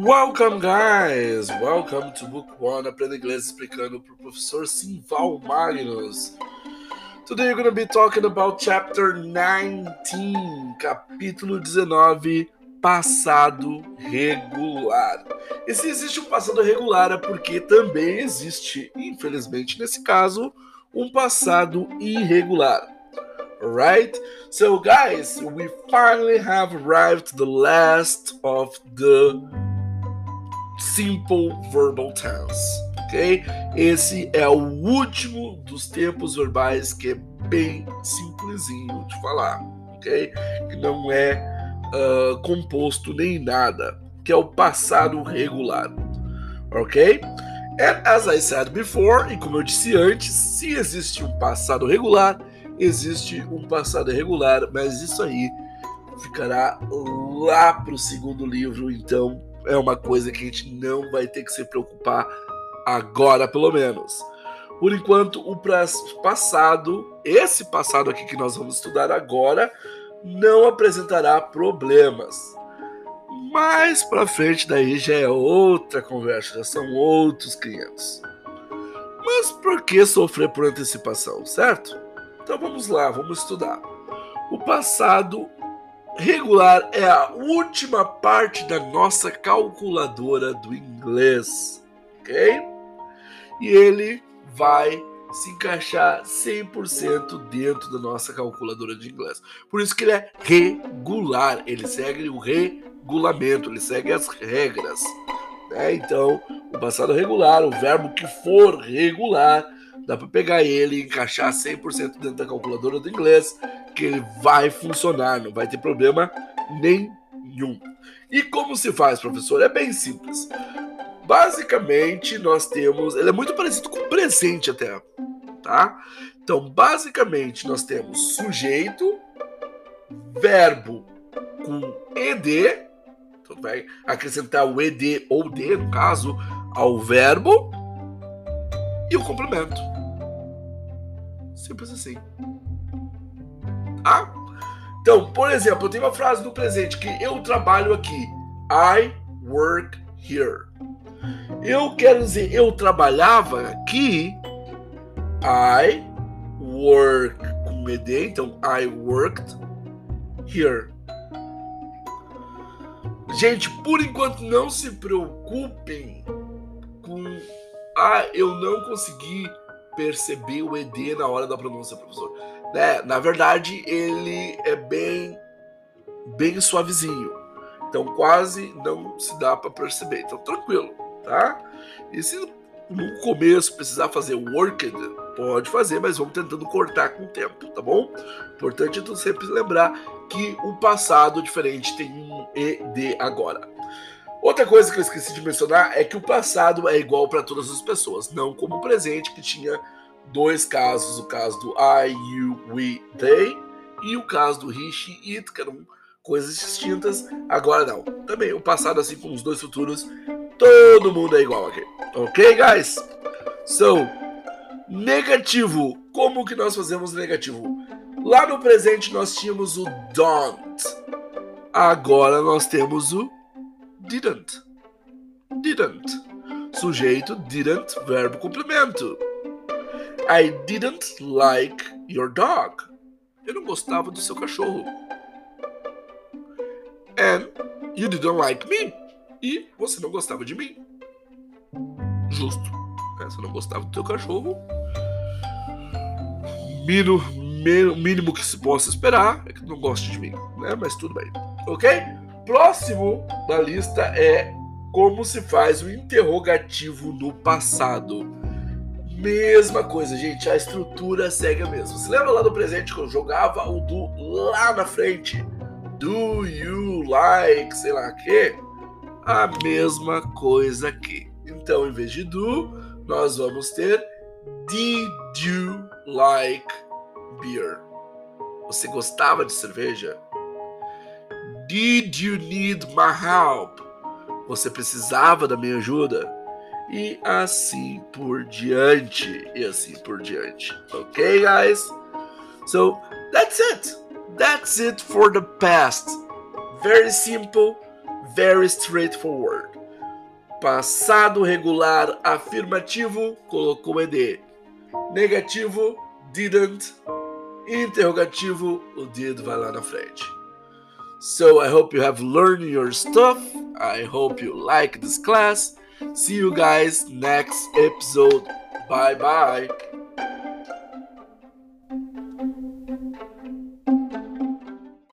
Welcome, guys! Welcome to Book One, Aprenda Inglês explicando para o professor Simval Magnus. Today we're going to be talking about chapter 19, capítulo 19, passado regular. E se existe um passado regular é porque também existe, infelizmente nesse caso, um passado irregular. Alright? So, guys, we finally have arrived to the last of the simple verbal tense. Ok? Esse é o último dos tempos verbais que é bem simplesinho de falar. Ok? Que não é uh, composto nem nada. Que é o passado regular. Ok? And as I said before, e como eu disse antes, se existe um passado regular, existe um passado irregular, mas isso aí ficará lá para o segundo livro, então é uma coisa que a gente não vai ter que se preocupar agora, pelo menos. Por enquanto, o passado, esse passado aqui que nós vamos estudar agora, não apresentará problemas. Mais para frente daí já é outra conversa, já são outros clientes. Mas por que sofrer por antecipação, certo? Então vamos lá, vamos estudar. O passado regular é a última parte da nossa calculadora do inglês, ok? E ele vai se encaixar 100% dentro da nossa calculadora de inglês. Por isso que ele é regular, ele segue o regulamento, ele segue as regras. Né? Então, o passado regular, o verbo que for regular, dá para pegar ele e encaixar 100% dentro da calculadora do inglês, que ele vai funcionar, não vai ter problema nenhum. E como se faz, professor? É bem simples. Basicamente, nós temos. Ele é muito parecido com presente até. Tá? Então, basicamente, nós temos sujeito, verbo com ed. Então, vai acrescentar o ed ou d, no caso, ao verbo e o complemento. Simples assim. Tá? Então, por exemplo, eu tenho uma frase no presente que eu trabalho aqui. I work here. Eu quero dizer, eu trabalhava aqui. I work com ED, então I worked here. Gente, por enquanto não se preocupem com ah, eu não consegui perceber o ED na hora da pronúncia, professor. Né? Na verdade, ele é bem, bem suavezinho. Então, quase não se dá para perceber. Então, tranquilo, tá? E se no começo precisar fazer worked, pode fazer, mas vamos tentando cortar com o tempo, tá bom? Importante é tu sempre lembrar que o passado diferente tem um ED agora. Outra coisa que eu esqueci de mencionar é que o passado é igual para todas as pessoas, não como o presente que tinha dois casos, o caso do I, you, we, they e o caso do he, she, it, que eram coisas distintas. Agora não. Também o passado assim como os dois futuros, todo mundo é igual aqui. OK, guys? So, negativo. Como que nós fazemos negativo? Lá no presente nós tínhamos o don't. Agora nós temos o didn't. Didn't. Sujeito didn't, verbo complemento. I didn't like your dog. Eu não gostava do seu cachorro. And you didn't like me. E você não gostava de mim. Justo. É, você não gostava do teu cachorro. Mínimo, mínimo que se possa esperar é que não goste de mim, né? Mas tudo bem. Ok? Próximo da lista é como se faz o interrogativo no passado. Mesma coisa, gente, a estrutura segue a mesma. Você lembra lá do presente que eu jogava o do lá na frente? Do you like, sei lá o quê? A mesma coisa aqui. Então, em vez de do, nós vamos ter Did you like beer? Você gostava de cerveja? Did you need my help? Você precisava da minha ajuda? E assim por diante. E assim por diante. Ok, guys? So, that's it. That's it for the past. Very simple, very straightforward. Passado regular afirmativo colocou ED. Negativo, didn't. Interrogativo, o did vai lá na frente. So I hope you have learned your stuff. I hope you like this class. See you guys next episode. Bye bye.